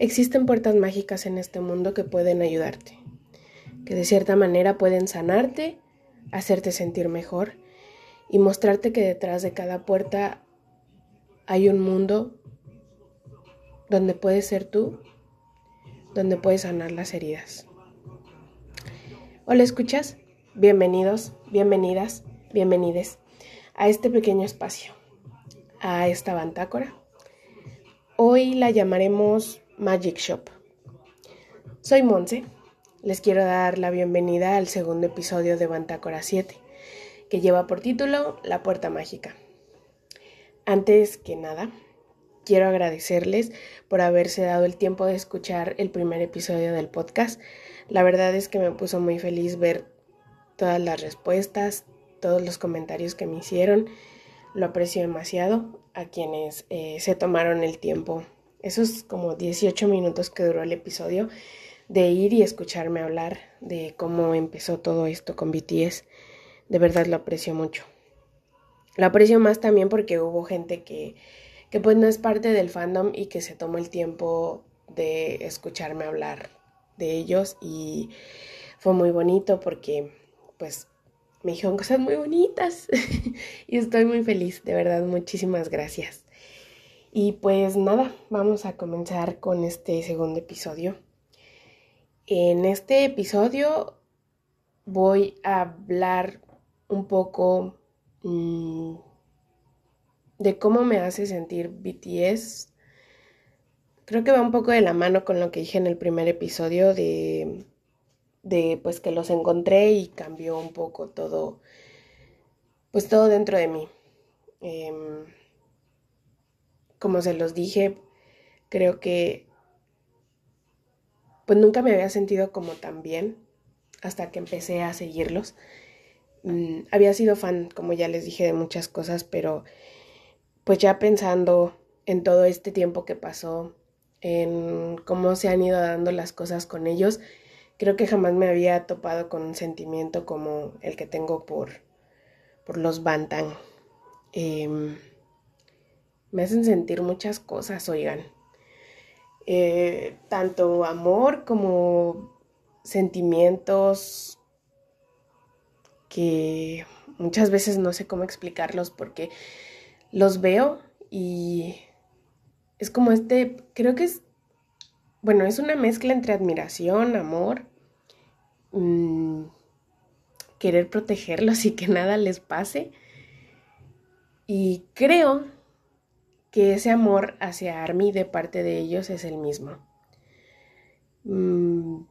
Existen puertas mágicas en este mundo que pueden ayudarte, que de cierta manera pueden sanarte, hacerte sentir mejor y mostrarte que detrás de cada puerta hay un mundo donde puedes ser tú, donde puedes sanar las heridas. Hola, ¿escuchas? Bienvenidos, bienvenidas, bienvenides a este pequeño espacio, a esta bantácora. Hoy la llamaremos Magic Shop. Soy Monse. Les quiero dar la bienvenida al segundo episodio de Bantácora 7, que lleva por título La Puerta Mágica. Antes que nada, quiero agradecerles por haberse dado el tiempo de escuchar el primer episodio del podcast. La verdad es que me puso muy feliz ver todas las respuestas, todos los comentarios que me hicieron. Lo aprecio demasiado a quienes eh, se tomaron el tiempo esos como 18 minutos que duró el episodio de ir y escucharme hablar de cómo empezó todo esto con BTS. De verdad lo aprecio mucho. Lo aprecio más también porque hubo gente que, que pues no es parte del fandom y que se tomó el tiempo de escucharme hablar de ellos y fue muy bonito porque pues me dijeron cosas muy bonitas y estoy muy feliz, de verdad, muchísimas gracias. Y pues nada, vamos a comenzar con este segundo episodio. En este episodio voy a hablar un poco mm, de cómo me hace sentir BTS. Creo que va un poco de la mano con lo que dije en el primer episodio de, de pues que los encontré y cambió un poco todo, pues todo dentro de mí. Em, como se los dije, creo que pues nunca me había sentido como tan bien hasta que empecé a seguirlos. Mm, había sido fan, como ya les dije, de muchas cosas, pero pues ya pensando en todo este tiempo que pasó, en cómo se han ido dando las cosas con ellos, creo que jamás me había topado con un sentimiento como el que tengo por, por los Bantan. Em, me hacen sentir muchas cosas, oigan. Eh, tanto amor como sentimientos que muchas veces no sé cómo explicarlos porque los veo y es como este, creo que es, bueno, es una mezcla entre admiración, amor, mm, querer protegerlos y que nada les pase. Y creo que ese amor hacia Army de parte de ellos es el mismo. Mm,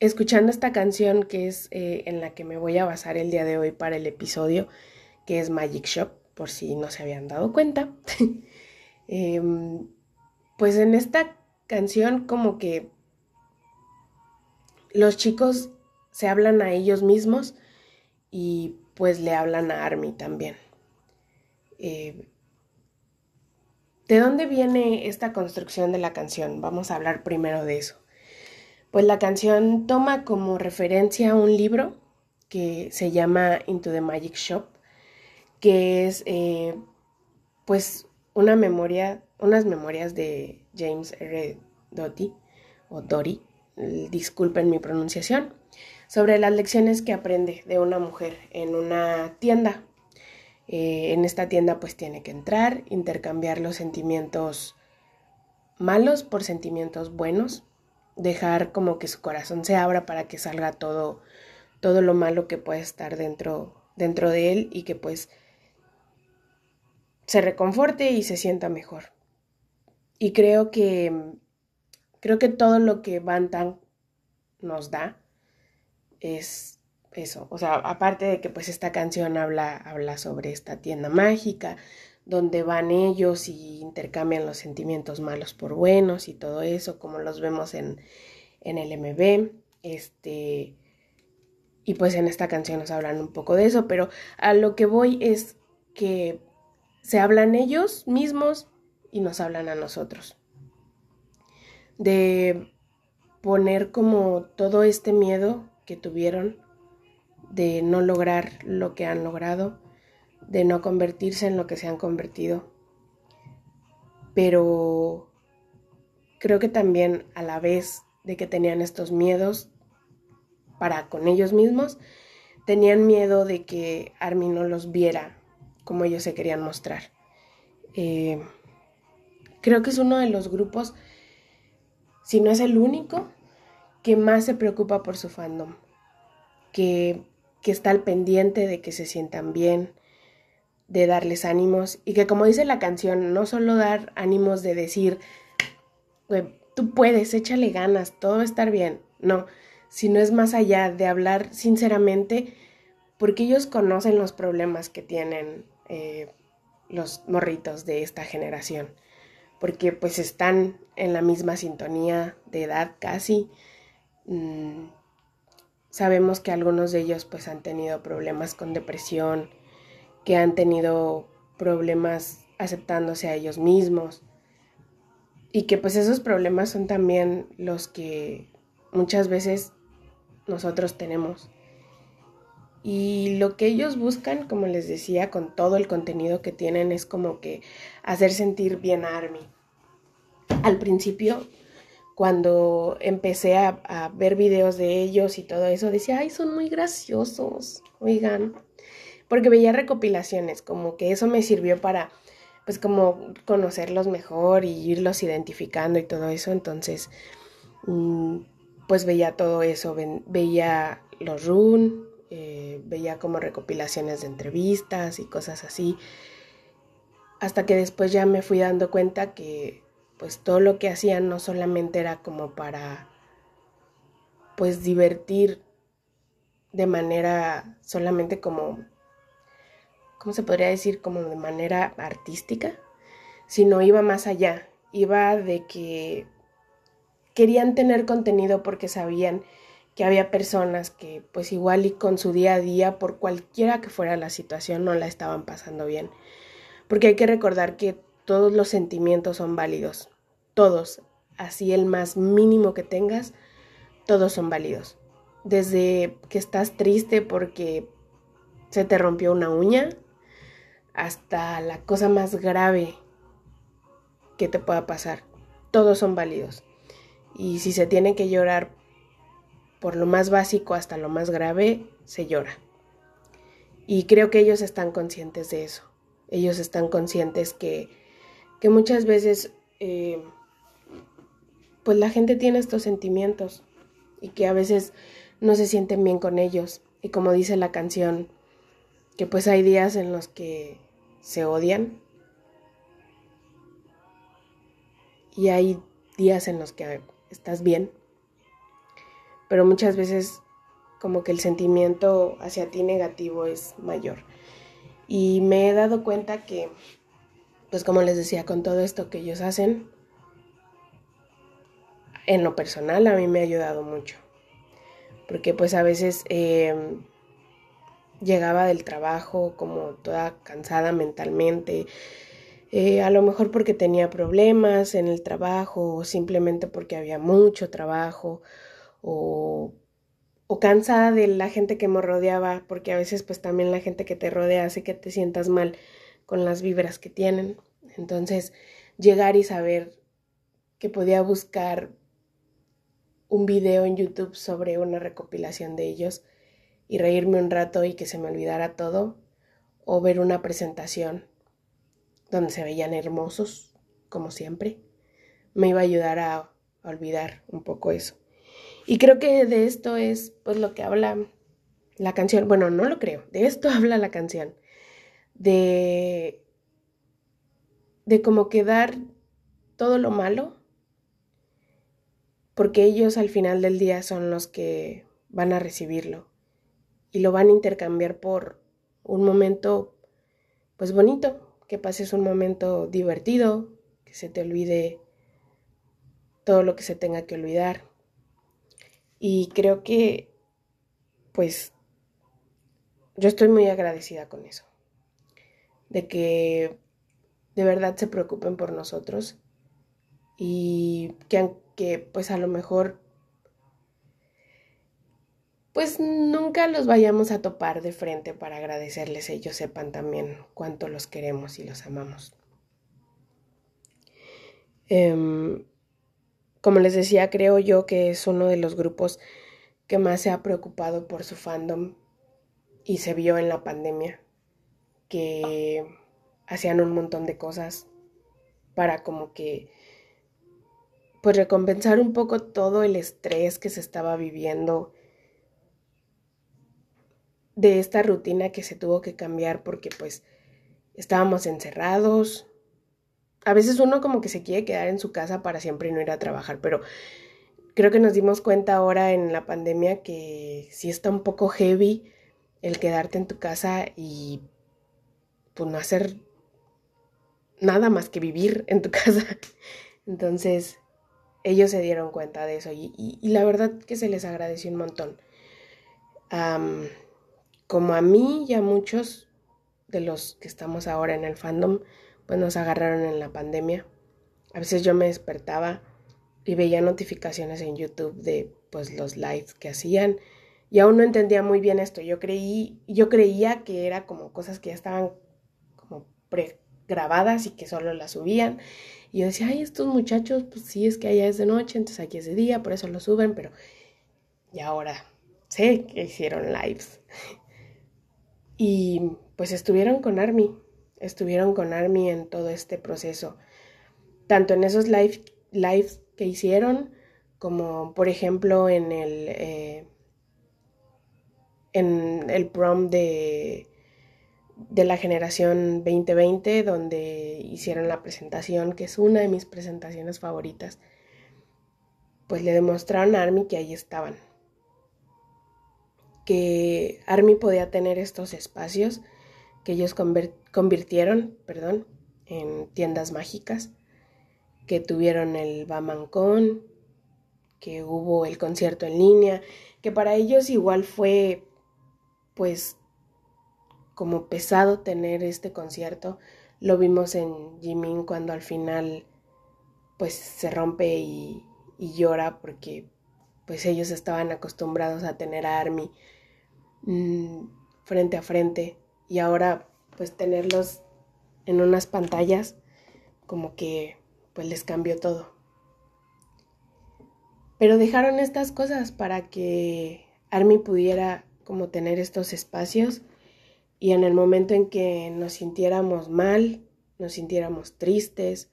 escuchando esta canción que es eh, en la que me voy a basar el día de hoy para el episodio, que es Magic Shop, por si no se habían dado cuenta, em, pues en esta canción como que los chicos se hablan a ellos mismos y pues le hablan a Army también. Eh, ¿De dónde viene esta construcción de la canción? Vamos a hablar primero de eso. Pues la canción toma como referencia un libro que se llama Into the Magic Shop, que es eh, pues una memoria, unas memorias de James R. Doty, o Dory, disculpen mi pronunciación, sobre las lecciones que aprende de una mujer en una tienda eh, en esta tienda pues tiene que entrar, intercambiar los sentimientos malos por sentimientos buenos, dejar como que su corazón se abra para que salga todo, todo lo malo que puede estar dentro, dentro de él y que pues se reconforte y se sienta mejor. Y creo que creo que todo lo que Bantan nos da es eso, o sea, aparte de que pues esta canción habla, habla sobre esta tienda mágica, donde van ellos y intercambian los sentimientos malos por buenos y todo eso, como los vemos en, en el MB, este, y pues en esta canción nos hablan un poco de eso, pero a lo que voy es que se hablan ellos mismos y nos hablan a nosotros. De poner como todo este miedo que tuvieron de no lograr lo que han logrado, de no convertirse en lo que se han convertido. Pero creo que también a la vez de que tenían estos miedos para con ellos mismos, tenían miedo de que Armin no los viera como ellos se querían mostrar. Eh, creo que es uno de los grupos, si no es el único, que más se preocupa por su fandom, que, que está al pendiente de que se sientan bien, de darles ánimos y que como dice la canción, no solo dar ánimos de decir, tú puedes, échale ganas, todo va a estar bien, no, sino es más allá de hablar sinceramente porque ellos conocen los problemas que tienen eh, los morritos de esta generación, porque pues están en la misma sintonía de edad casi. Mm, sabemos que algunos de ellos pues han tenido problemas con depresión, que han tenido problemas aceptándose a ellos mismos y que pues esos problemas son también los que muchas veces nosotros tenemos. Y lo que ellos buscan, como les decía, con todo el contenido que tienen, es como que hacer sentir bien a Army. Al principio, cuando empecé a, ver videos de ellos y todo eso, decía, ay, son muy graciosos, oigan, porque veía recopilaciones, como que eso me sirvió para, pues como conocerlos mejor y irlos identificando y todo eso, entonces, mm, pues veía todo eso, veía los run, eh, veía como recopilaciones de entrevistas y cosas así, hasta que después ya me fui dando cuenta que pues todo lo que hacían no solamente era como para pues divertir de manera solamente como, ¿cómo se podría decir? Como de manera artística, sino iba más allá, iba de que querían tener contenido porque sabían que había personas que pues igual y con su día a día, por cualquiera que fuera la situación, no la estaban pasando bien. Porque hay que recordar que todos los sentimientos son válidos, todos, así el más mínimo que tengas, todos son válidos. Desde que estás triste porque se te rompió una uña, hasta la cosa más grave que te pueda pasar, todos son válidos. Y si se tiene que llorar por lo más básico hasta lo más grave, se llora. Y creo que ellos están conscientes de eso. Ellos están conscientes que, que muchas veces eh, pues la gente tiene estos sentimientos y que a veces no se sienten bien con ellos. Y como dice la canción, que pues hay días en los que se odian y hay días en los que estás bien pero muchas veces como que el sentimiento hacia ti negativo es mayor. Y me he dado cuenta que, pues como les decía, con todo esto que ellos hacen, en lo personal a mí me ha ayudado mucho. Porque pues a veces em, llegaba del trabajo como toda cansada mentalmente, eh, a lo mejor porque tenía problemas en el trabajo o simplemente porque había mucho trabajo o, o cansada de la gente que me rodeaba, porque a veces pues también la gente que te rodea hace que te sientas mal con las vibras que tienen. Entonces, llegar y saber que podía buscar un video en YouTube sobre una recopilación de ellos y reírme un rato y que se me olvidara todo, o ver una presentación donde se veían hermosos, como siempre, me iba a ayudar a olvidar un poco eso. Y creo que de esto es pues lo que habla la canción. Bueno, no lo creo, de esto habla la canción. De de como quedar todo lo malo porque ellos al final del día son los que van a recibirlo y lo van a intercambiar por un momento pues bonito, que pases un momento divertido, que se te olvide todo lo que se tenga que olvidar. Y creo que, pues, yo estoy muy agradecida con eso. De que de verdad se preocupen por nosotros y que aunque pues a lo mejor pues nunca los vayamos a topar de frente para agradecerles, ellos sepan también cuánto los queremos y los amamos. Em, como les decía, creo yo que es uno de los grupos que más se ha preocupado por su fandom y se vio en la pandemia que hacían un montón de cosas para como que pues recompensar un poco todo el estrés que se estaba viviendo de esta rutina que se tuvo que cambiar porque pues estábamos encerrados. A veces uno como que se quiere quedar en su casa para siempre y no ir a trabajar, pero creo que nos dimos cuenta ahora en la pandemia que sí está un poco heavy el quedarte en tu casa y pues no hacer nada más que vivir en tu casa. Entonces, ellos se dieron cuenta de eso y, la verdad que se les agradeció un montón. como a mí y a muchos de los que estamos ahora en el fandom, pues nos agarraron en la pandemia. A veces yo me despertaba y veía notificaciones en YouTube de pues los lives que hacían y aún no entendía muy bien esto. Yo creí, yo creía que era como cosas que ya estaban como pregrabadas y que solo las subían. Y yo decía, ay, estos muchachos, pues sí, es que allá es de noche, entonces aquí es de día, por eso lo suben, pero y ahora sé que hicieron lives. y pues estuvieron con Army, estuvieron con Army en todo este proceso. Tanto en esos live, lives que hicieron, como por ejemplo en el, eh, en el prom de, de la generación 2020, donde hicieron la presentación, que es una de mis presentaciones favoritas, pues le demostraron a Army que ahí estaban. Que Army podía tener estos espacios que ellos convirtieron, perdón, en tiendas mágicas que tuvieron el Bamancón, que hubo el concierto en línea, que para ellos igual fue pues como pesado tener este concierto. Lo vimos en Jimin cuando al final pues se rompe y, llora porque pues ellos estaban acostumbrados a tener a Army mm, frente a frente y ahora pues tenerlos en unas pantallas como que pues les cambió todo. Pero dejaron estas cosas para que Army pudiera como tener estos espacios y en el momento en que nos sintiéramos mal, nos sintiéramos tristes,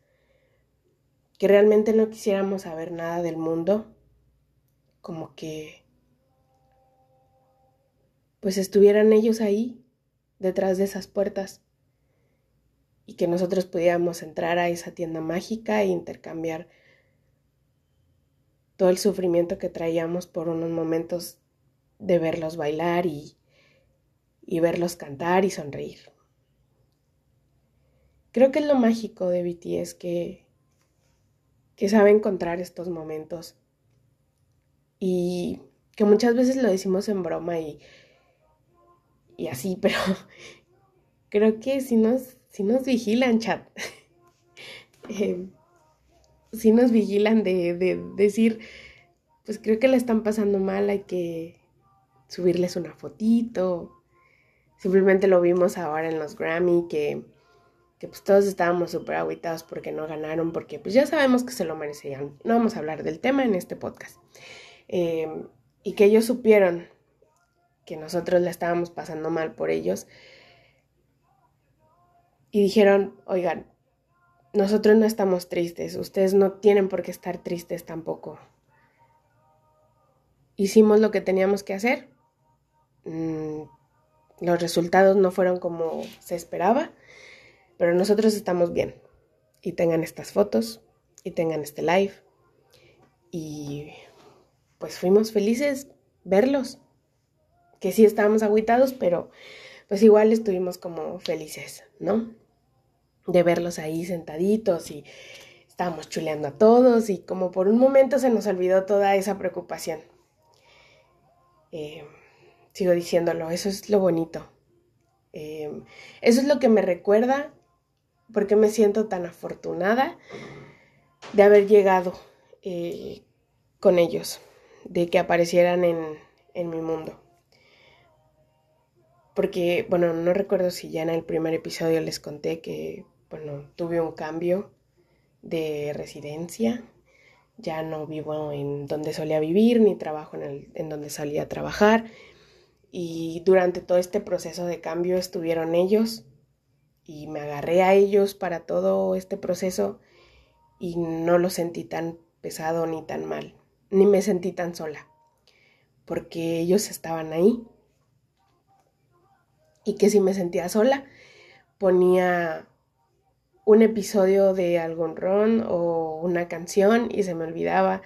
que realmente no quisiéramos saber nada del mundo, como que pues estuvieran ellos ahí, detrás de esas puertas, y que nosotros pudiéramos entrar a esa tienda mágica e intercambiar todo el sufrimiento que traíamos por unos momentos de verlos bailar y, y verlos cantar y sonreír. Creo que es lo mágico de BTS que, que sabe encontrar estos momentos y que muchas veces lo decimos en broma y, y así, pero creo que si nos nos vigilan, chat. eh, si nos vigilan de, de, decir, pues creo que la están pasando mal, hay que subirles una fotito. Simplemente lo vimos ahora en los Grammy, que, que pues todos estábamos súper aguitados porque no ganaron, porque pues ya sabemos que se lo merecían. No vamos a hablar del tema en este podcast. Eh, y que ellos supieron que nosotros la estábamos pasando mal por ellos y dijeron, oigan, nosotros no estamos tristes, ustedes no tienen por qué estar tristes tampoco. Hicimos lo que teníamos que hacer, mm, los resultados no fueron como se esperaba, pero nosotros estamos bien. Y tengan estas fotos, y tengan este live. Y pues fuimos felices verlos. Que sí estábamos aguitados, pero pues igual estuvimos como felices, ¿no? de verlos ahí sentaditos y estábamos chuleando a todos y como por un momento se nos olvidó toda esa preocupación. Eh, sigo diciéndolo, eso es lo bonito. Eh, eso es lo que me recuerda porque me siento tan afortunada de haber llegado eh, con ellos, de que aparecieran en, en mi mundo. Porque, bueno, no recuerdo si ya en el primer episodio les conté que bueno, tuve un cambio de residencia ya no vivo en donde solía vivir, ni trabajo en, el, en donde solía trabajar. Y durante todo este proceso de cambio estuvieron ellos y me agarré a ellos para todo este proceso y no lo sentí tan pesado ni tan mal, ni me sentí tan sola, porque ellos estaban ahí. Y que si me sentía sola, ponía un episodio de algún ron o una canción y se me olvidaba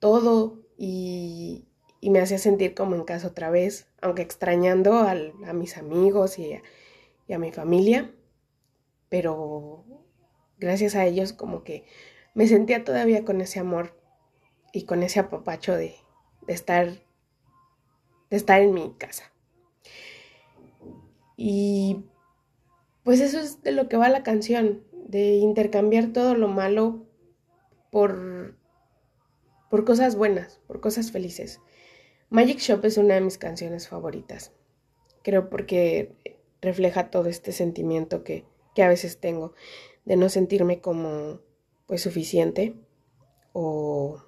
todo y, me hacía sentir como en casa otra vez, aunque extrañando a mis amigos y a mi familia, pero gracias a ellos como que me sentía todavía con ese amor y con ese apapacho de, estar de estar en mi casa. Y pues eso es de lo que va la canción, de intercambiar todo lo malo por, por cosas buenas, por cosas felices. Magic Shop es una de mis canciones favoritas. Creo porque refleja todo este sentimiento que, a veces tengo de no sentirme como pues suficiente o,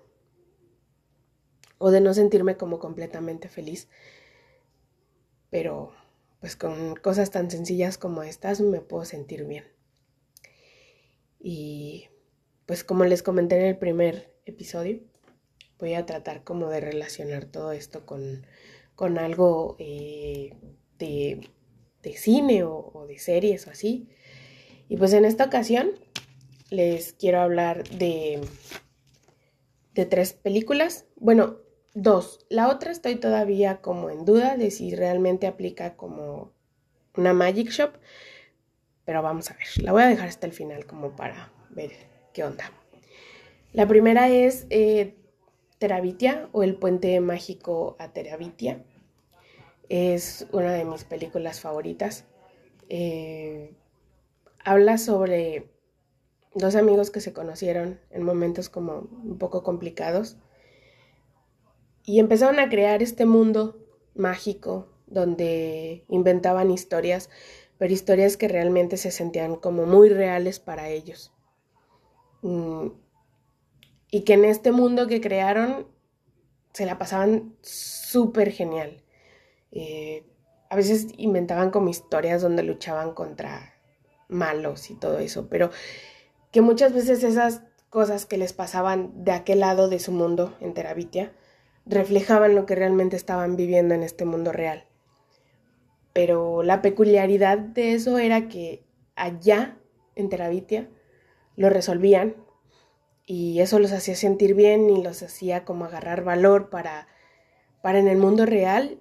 o de no sentirme como completamente feliz. Pero pues con cosas tan sencillas como estas me puedo sentir bien. Y pues como les comenté en el primer episodio, voy a tratar como de relacionar todo esto con, con algo eh, de, de, cine o, de series o así. Y pues en esta ocasión les quiero hablar de, de tres películas. Bueno, dos. La otra estoy todavía como en duda de si realmente aplica como una Magic Shop. Pero vamos a ver. La voy a dejar hasta el final como para ver qué onda. La primera es eh, Terabitia o El Puente Mágico a Terabitia. Es una de mis películas favoritas. Eh, habla sobre dos amigos que se conocieron en momentos como un poco complicados y empezaron a crear este mundo mágico donde inventaban historias, pero historias que realmente se sentían como muy reales para ellos. Mm, y que en este mundo que crearon se la pasaban súper genial. Eh, a veces inventaban como historias donde luchaban contra malos y todo eso, pero que muchas veces esas cosas que les pasaban de aquel lado de su mundo en Terabitia reflejaban lo que realmente estaban viviendo en este mundo real. Pero la peculiaridad de eso era que allá en Terabitia lo resolvían y eso los hacía sentir bien y los hacía como agarrar valor para, para en el mundo real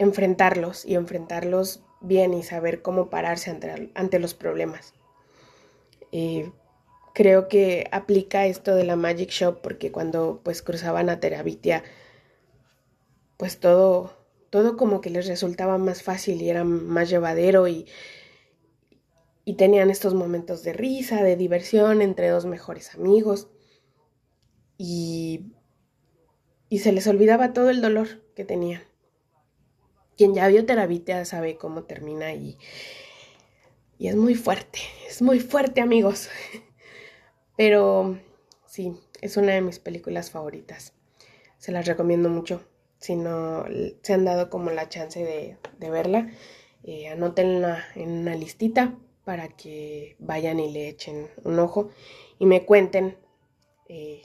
enfrentarlos y enfrentarlos bien y saber cómo pararse ante, ante los problemas. Eh, creo que aplica esto de la Magic Shop porque cuando pues cruzaban a Terabitia, pues todo, todo como que les resultaba más fácil y era más llevadero y, y tenían estos momentos de risa, de diversión entre dos mejores amigos y, y se les olvidaba todo el dolor que tenían. Quien ya vio Terabitia sabe cómo termina y, y es muy fuerte, es muy fuerte amigos. Pero sí, es una de mis películas favoritas. Se las recomiendo mucho. Si no se han dado como la chance de, verla, eh, anótenla en una listita para que vayan y le echen un ojo y me cuenten eh,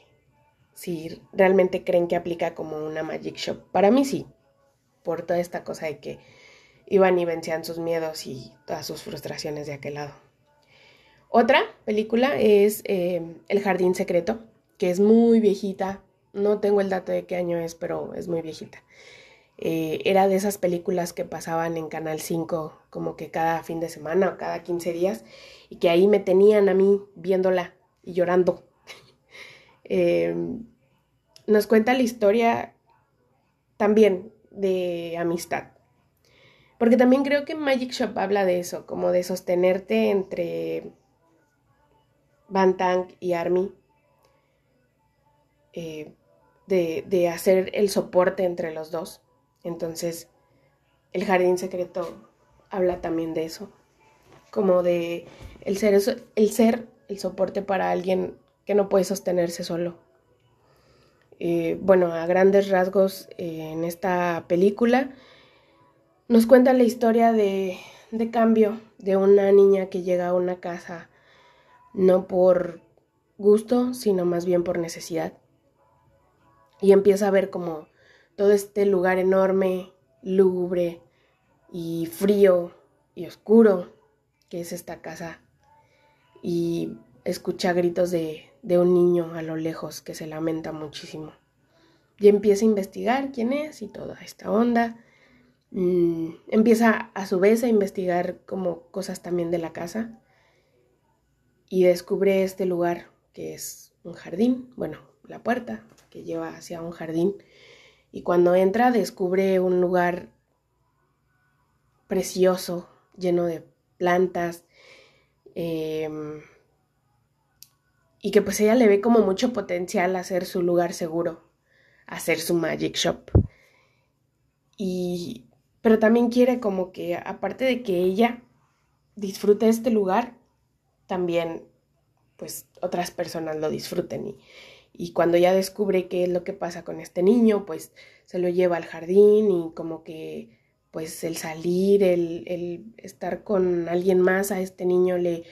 si realmente creen que aplica como una Magic Shop. Para mí sí, por toda esta cosa de que iban y vencían sus miedos y todas sus frustraciones de aquel lado. Otra película es eh, El Jardín Secreto, que es muy viejita. No tengo el dato de qué año es, pero es muy viejita. Eh, era de esas películas que pasaban en Canal 5 como que cada fin de semana o cada 15 días y que ahí me tenían a mí viéndola y llorando. Em, nos cuenta la historia también de amistad. Porque también creo que Magic Shop habla de eso, como de sostenerte entre Van Tank y Army, eh, de, de hacer el soporte entre los dos. Entonces, el jardín secreto habla también de eso, como de el ser, el ser el soporte para alguien que no puede sostenerse solo. Eh, bueno, a grandes rasgos eh, en esta película nos cuenta la historia de, de cambio de una niña que llega a una casa no por gusto, sino más bien por necesidad. Y empieza a ver como todo este lugar enorme, lúgubre y frío y oscuro que es esta casa. Y escucha gritos de, de un niño a lo lejos que se lamenta muchísimo. Y empieza a investigar quién es y toda esta onda. Mm, empieza a su vez a investigar como cosas también de la casa y descubre este lugar que es un jardín, bueno, la puerta que lleva hacia un jardín. Y cuando entra descubre un lugar precioso, lleno de plantas, em, y que pues ella le ve como mucho potencial hacer su lugar seguro, hacer su magic shop. Y, pero también quiere como que, aparte de que ella disfrute este lugar, también pues otras personas lo disfruten y, y cuando ya descubre qué es lo que pasa con este niño, pues se lo lleva al jardín y como que pues el salir, el, el estar con alguien más a este niño le,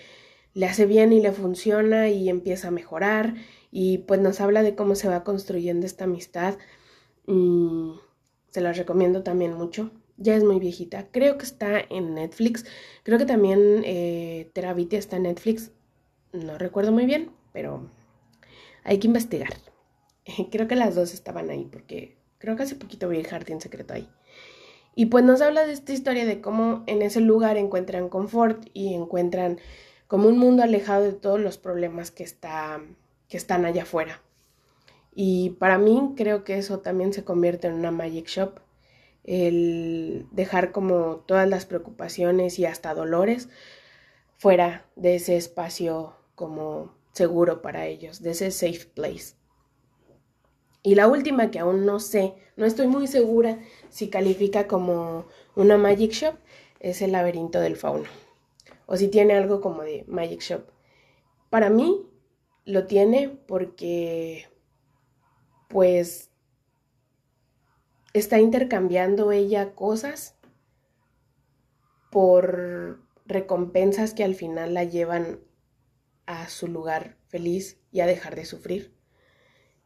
le hace bien y le funciona y empieza a mejorar y pues nos habla de cómo se va construyendo esta amistad. Se las recomiendo también mucho. Ya es muy viejita. Creo que está en Netflix. Creo que también eh, está en Netflix. No recuerdo muy bien, pero hay que investigar. Creo que las dos estaban ahí porque creo que hace poquito vi el jardín secreto ahí. Y pues nos habla de esta historia de cómo en ese lugar encuentran confort y encuentran como un mundo alejado de todos los problemas que, está, que están allá afuera. Y para mí creo que eso también se convierte en una magic shop, el dejar como todas las preocupaciones y hasta dolores fuera de ese espacio como seguro para ellos, de ese safe place. Y la última que aún no sé, no estoy muy segura si califica como una Magic Shop, es el laberinto del fauno. O si tiene algo como de Magic Shop. Para mí lo tiene porque pues está intercambiando ella cosas por recompensas que al final la llevan a su lugar feliz y a dejar de sufrir.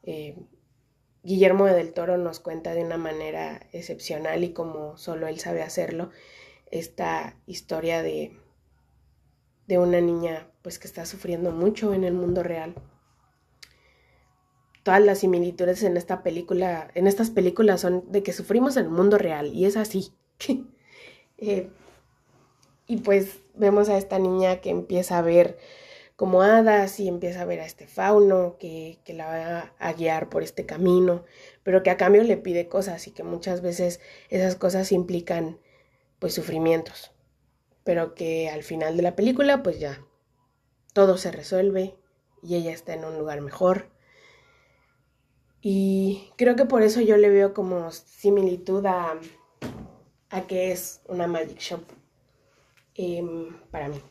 Eh, Guillermo del Toro nos cuenta de una manera excepcional y como solo él sabe hacerlo, esta historia de, de una niña pues que está sufriendo mucho en el mundo real. Todas las similitudes en esta película, en estas películas son de que sufrimos en el mundo real y es así. Eh, y pues vemos a esta niña que empieza a ver como hadas y empieza a ver a este fauno que, que la va a guiar por este camino, pero que a cambio le pide cosas y que muchas veces esas cosas implican pues sufrimientos, pero que al final de la película pues ya todo se resuelve y ella está en un lugar mejor. Y creo que por eso yo le veo como similitud a, a que es una Magic Shop em, para mí.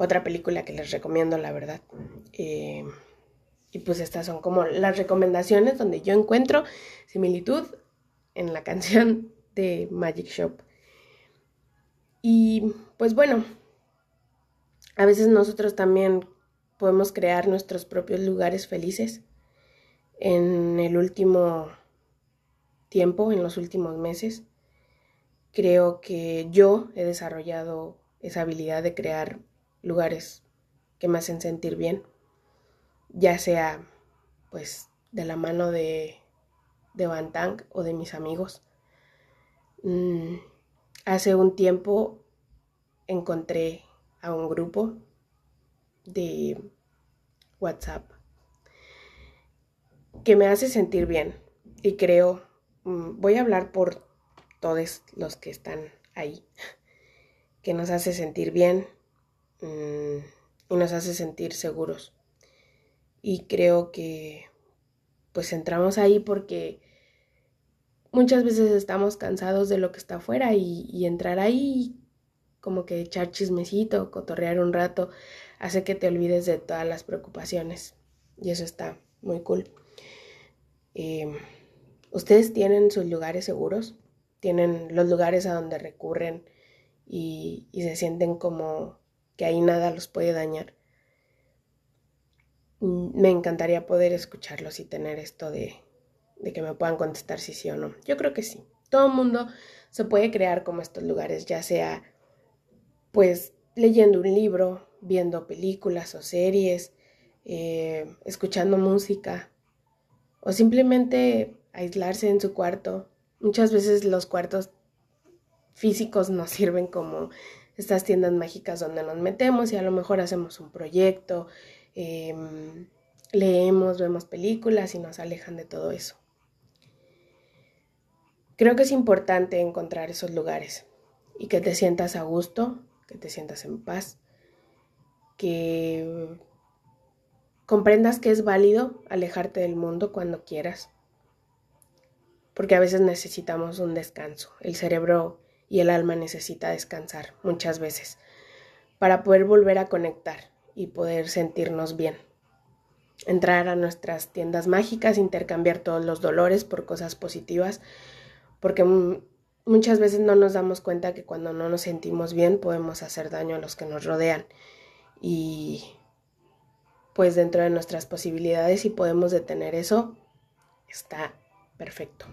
Otra película que les recomiendo, la verdad. Eh, y pues estas son como las recomendaciones donde yo encuentro similitud en la canción de Magic Shop. Y pues bueno, a veces nosotros también podemos crear nuestros propios lugares felices. En el último tiempo, en los últimos meses, creo que yo he desarrollado esa habilidad de crear lugares que me hacen sentir bien, ya sea pues de la mano de, de Bantang o de mis amigos. Mm, hace un tiempo encontré a un grupo de WhatsApp que me hace sentir bien y creo, mm, voy a hablar por todos los que están ahí, que nos hace sentir bien, Mm, y nos hace sentir seguros. Y creo que pues entramos ahí porque muchas veces estamos cansados de lo que está afuera y, entrar ahí como que echar chismecito, cotorrear un rato, hace que te olvides de todas las preocupaciones. y eso está muy cool. Em, ¿Ustedes tienen sus lugares seguros? ¿Tienen los lugares a donde recurren y, se sienten como que ahí nada los puede dañar? Mm, me encantaría poder escucharlos y tener esto de, que me puedan contestar si sí o no. Yo creo que sí. Todo el mundo se puede crear como estos lugares, ya sea pues leyendo un libro, viendo películas o series, eh, escuchando música o simplemente aislarse en su cuarto. Muchas veces los cuartos físicos nos sirven como estas tiendas mágicas donde nos metemos y a lo mejor hacemos un proyecto, em, leemos, vemos películas y nos alejan de todo eso. Creo que es importante encontrar esos lugares y que te sientas a gusto, que te sientas en paz, que comprendas que es válido alejarte del mundo cuando quieras, porque a veces necesitamos un descanso. El cerebro y el alma necesita descansar muchas veces para poder volver a conectar y poder sentirnos bien. Entrar a nuestras tiendas mágicas, intercambiar todos los dolores por cosas positivas, porque muchas veces no nos damos cuenta que cuando no nos sentimos bien podemos hacer daño a los que nos rodean y pues dentro de nuestras posibilidades si podemos detener eso está perfecto.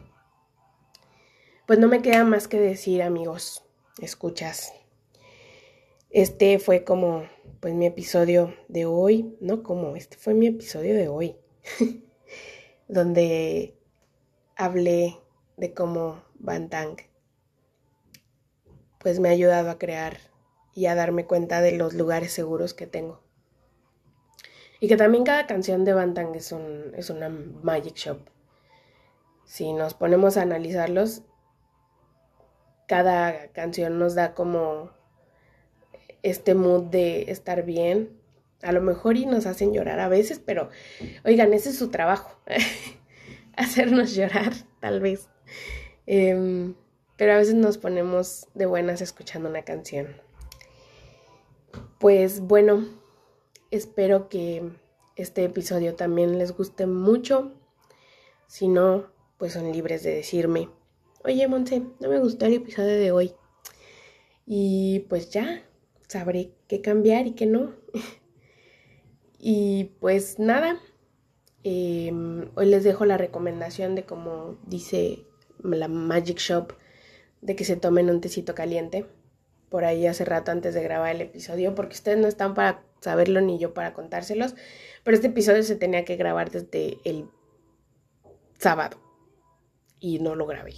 Pues no me queda más que decir amigos, escuchas. Este fue como pues mi episodio de hoy, no como, este fue mi episodio de hoy, donde hablé de cómo Bantang pues me ha ayudado a crear y a darme cuenta de los lugares seguros que tengo. Y que también cada canción de Bantang es, un, es una magic shop. Si nos ponemos a analizarlos, cada canción nos da como este mood de estar bien. A lo mejor y nos hacen llorar a veces, pero oigan, ese es su trabajo. Hacernos llorar, tal vez. Em, pero a veces nos ponemos de buenas escuchando una canción. Pues bueno, espero que este episodio también les guste mucho. Si no, pues son libres de decirme, oye Monse, no me gustó el episodio de hoy. Y pues ya, sabré qué cambiar y qué no. y pues nada, em, hoy les dejo la recomendación de como dice la Magic Shop de que se tomen un tecito caliente por ahí hace rato antes de grabar el episodio, porque ustedes no están para saberlo ni yo para contárselos, pero este episodio se tenía que grabar desde el sábado y no lo grabé,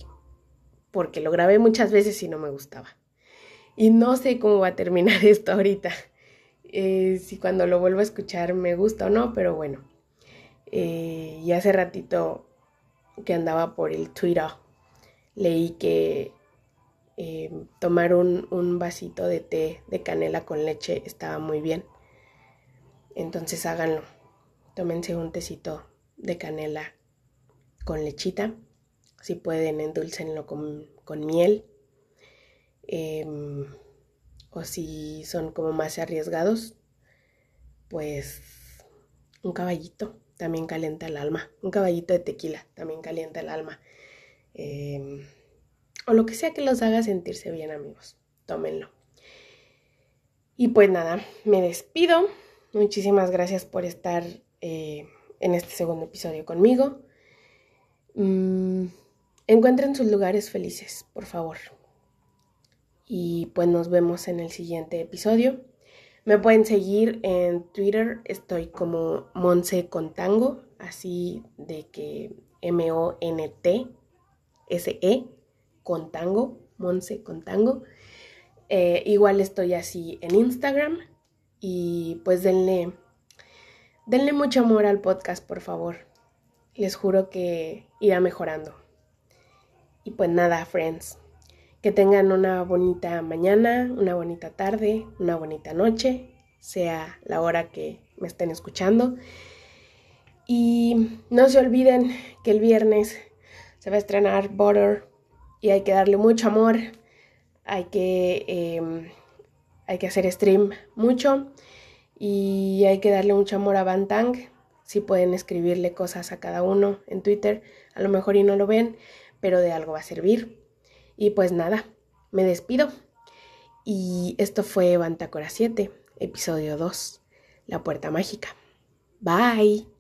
porque lo grabé muchas veces y no me gustaba. Y no sé cómo va a terminar esto ahorita, eh, si cuando lo vuelvo a escuchar me gusta o no, pero bueno. Eh, y hace ratito que andaba por el Twitter leí que eh, tomar un, un, vasito de té de canela con leche estaba muy bien. Entonces háganlo. Tómense un tecito de canela con lechita. Si pueden, endulcenlo con, con miel. Em, o si son como más arriesgados, pues un caballito también calienta el alma. Un caballito de tequila también calienta el alma. Em, o lo que sea que los haga sentirse bien amigos. Tómenlo. Y pues nada, me despido. Muchísimas gracias por estar eh, en este segundo episodio conmigo. Mm, encuentren sus lugares felices, por favor. Y pues nos vemos en el siguiente episodio. Me pueden seguir en Twitter, estoy como Monse Contango, así de que M-O-N-T S-E, con tango, Monse. Eh, igual estoy así en Instagram y pues denle, denle mucho amor al podcast, por favor. Les juro que irá mejorando. Y pues nada, friends. Que tengan una bonita mañana, una bonita tarde, una bonita noche, sea la hora que me estén escuchando. Y no se olviden que el viernes se va a estrenar Butter y hay que darle mucho amor, hay que, em, hay que hacer stream mucho y hay que darle mucho amor a Bantang. si pueden escribirle cosas a cada uno en Twitter, a lo mejor y no lo ven, pero de algo va a servir. Y pues nada, me despido. Y esto fue Bantacora 7, episodio 2, La Puerta Mágica. Bye.